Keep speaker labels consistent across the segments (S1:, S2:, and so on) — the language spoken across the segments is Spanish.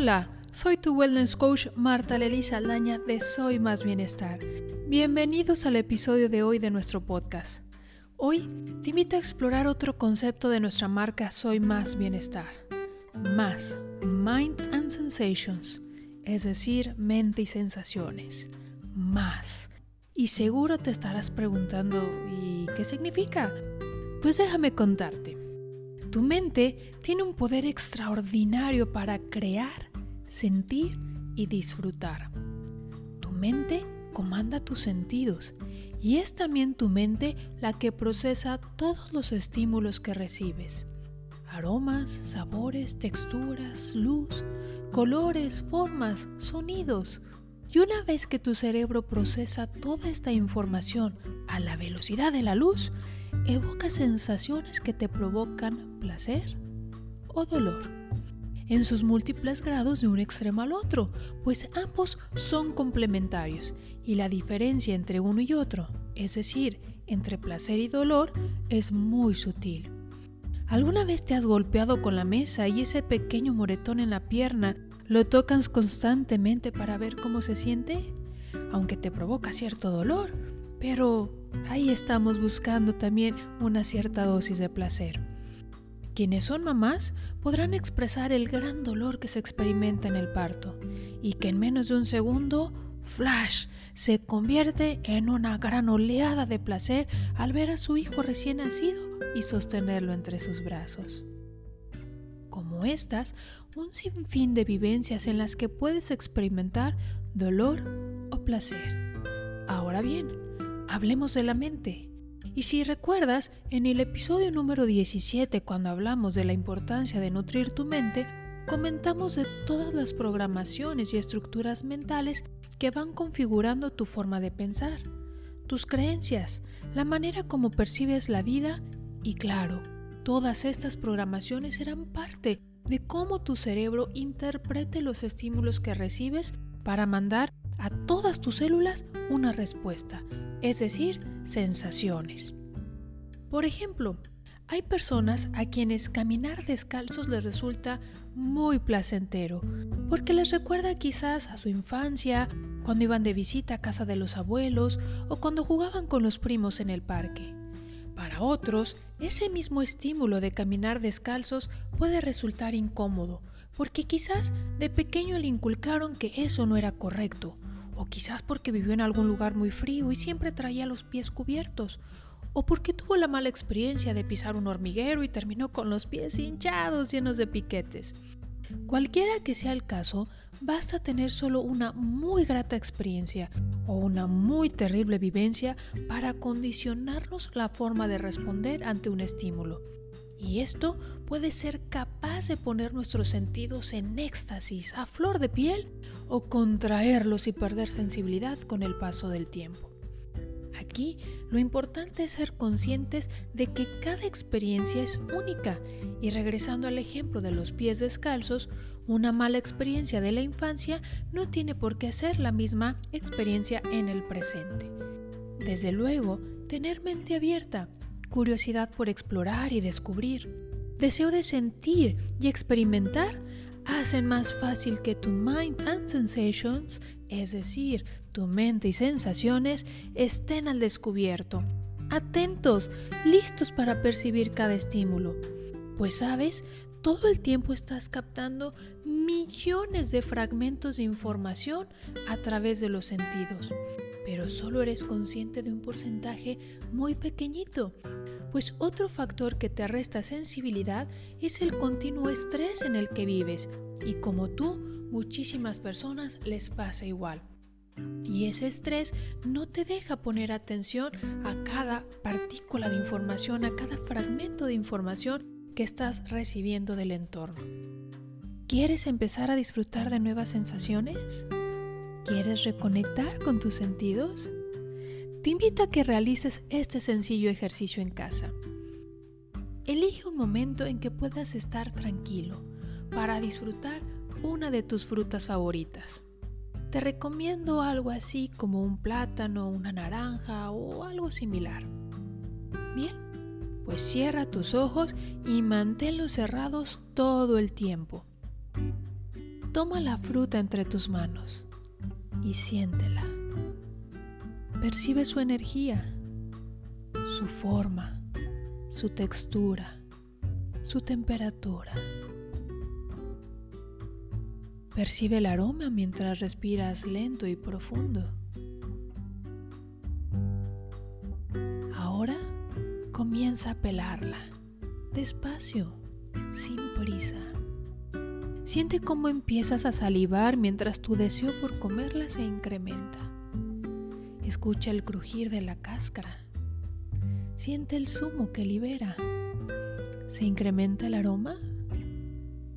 S1: Hola, soy tu wellness coach Marta Lely Saldaña de Soy Más Bienestar. Bienvenidos al episodio de hoy de nuestro podcast. Hoy te invito a explorar otro concepto de nuestra marca Soy Más Bienestar. Más, Mind and Sensations, es decir, mente y sensaciones. Más. Y seguro te estarás preguntando, ¿y qué significa? Pues déjame contarte. Tu mente tiene un poder extraordinario para crear, sentir y disfrutar. Tu mente comanda tus sentidos y es también tu mente la que procesa todos los estímulos que recibes. Aromas, sabores, texturas, luz, colores, formas, sonidos. Y una vez que tu cerebro procesa toda esta información a la velocidad de la luz, evoca sensaciones que te provocan placer o dolor, en sus múltiples grados de un extremo al otro, pues ambos son complementarios y la diferencia entre uno y otro, es decir, entre placer y dolor, es muy sutil. ¿Alguna vez te has golpeado con la mesa y ese pequeño moretón en la pierna lo tocas constantemente para ver cómo se siente? Aunque te provoca cierto dolor, pero ahí estamos buscando también una cierta dosis de placer. Quienes son mamás podrán expresar el gran dolor que se experimenta en el parto y que en menos de un segundo, flash, se convierte en una gran oleada de placer al ver a su hijo recién nacido y sostenerlo entre sus brazos. Como estas, un sinfín de vivencias en las que puedes experimentar dolor o placer. Ahora bien, hablemos de la mente. Y si recuerdas, en el episodio número 17, cuando hablamos de la importancia de nutrir tu mente, comentamos de todas las programaciones y estructuras mentales que van configurando tu forma de pensar, tus creencias, la manera como percibes la vida y claro, todas estas programaciones serán parte de cómo tu cerebro interprete los estímulos que recibes para mandar a todas tus células una respuesta, es decir, sensaciones. Por ejemplo, hay personas a quienes caminar descalzos les resulta muy placentero, porque les recuerda quizás a su infancia, cuando iban de visita a casa de los abuelos o cuando jugaban con los primos en el parque. Para otros, ese mismo estímulo de caminar descalzos puede resultar incómodo, porque quizás de pequeño le inculcaron que eso no era correcto, o quizás porque vivió en algún lugar muy frío y siempre traía los pies cubiertos, o porque tuvo la mala experiencia de pisar un hormiguero y terminó con los pies hinchados llenos de piquetes. Cualquiera que sea el caso, basta tener solo una muy grata experiencia o una muy terrible vivencia para condicionarnos la forma de responder ante un estímulo. Y esto puede ser capaz de poner nuestros sentidos en éxtasis a flor de piel o contraerlos y perder sensibilidad con el paso del tiempo. Aquí lo importante es ser conscientes de que cada experiencia es única y regresando al ejemplo de los pies descalzos, una mala experiencia de la infancia no tiene por qué ser la misma experiencia en el presente. Desde luego, tener mente abierta curiosidad por explorar y descubrir, deseo de sentir y experimentar, hacen más fácil que tu mind and sensations, es decir, tu mente y sensaciones, estén al descubierto, atentos, listos para percibir cada estímulo. Pues sabes, todo el tiempo estás captando millones de fragmentos de información a través de los sentidos. Pero solo eres consciente de un porcentaje muy pequeñito, pues otro factor que te resta sensibilidad es el continuo estrés en el que vives y como tú, muchísimas personas les pasa igual. Y ese estrés no te deja poner atención a cada partícula de información, a cada fragmento de información que estás recibiendo del entorno. ¿Quieres empezar a disfrutar de nuevas sensaciones? ¿Quieres reconectar con tus sentidos? Te invito a que realices este sencillo ejercicio en casa. Elige un momento en que puedas estar tranquilo para disfrutar una de tus frutas favoritas. Te recomiendo algo así como un plátano, una naranja o algo similar. Bien, pues cierra tus ojos y manténlos cerrados todo el tiempo. Toma la fruta entre tus manos y siéntela. Percibe su energía, su forma, su textura, su temperatura. Percibe el aroma mientras respiras lento y profundo. Ahora comienza a pelarla, despacio, sin prisa. Siente cómo empiezas a salivar mientras tu deseo por comerla se incrementa. Escucha el crujir de la cáscara. Siente el zumo que libera. ¿Se incrementa el aroma?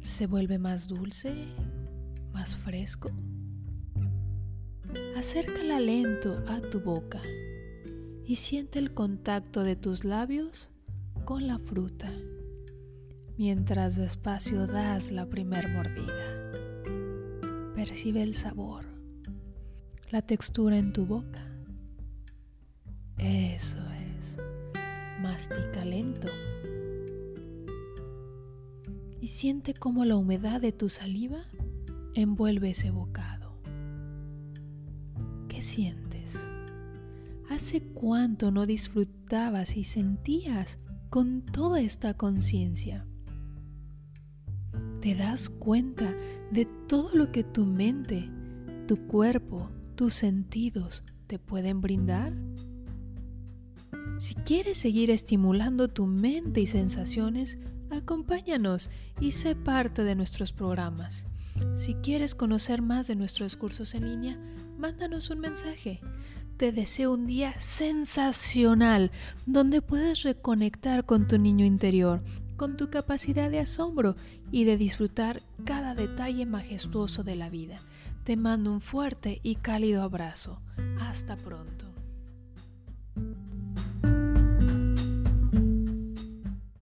S1: ¿Se vuelve más dulce? ¿Más fresco? Acércala lento a tu boca y siente el contacto de tus labios con la fruta mientras despacio das la primer mordida. Percibe el sabor, la textura en tu boca. Eso es. Mastica lento. Y siente cómo la humedad de tu saliva envuelve ese bocado. ¿Qué sientes? ¿Hace cuánto no disfrutabas y sentías con toda esta conciencia? ¿Te das cuenta de todo lo que tu mente, tu cuerpo, tus sentidos te pueden brindar? Si quieres seguir estimulando tu mente y sensaciones, acompáñanos y sé parte de nuestros programas. Si quieres conocer más de nuestros cursos en línea, mándanos un mensaje. Te deseo un día sensacional donde puedes reconectar con tu niño interior, con tu capacidad de asombro y de disfrutar cada detalle majestuoso de la vida. Te mando un fuerte y cálido abrazo. Hasta pronto.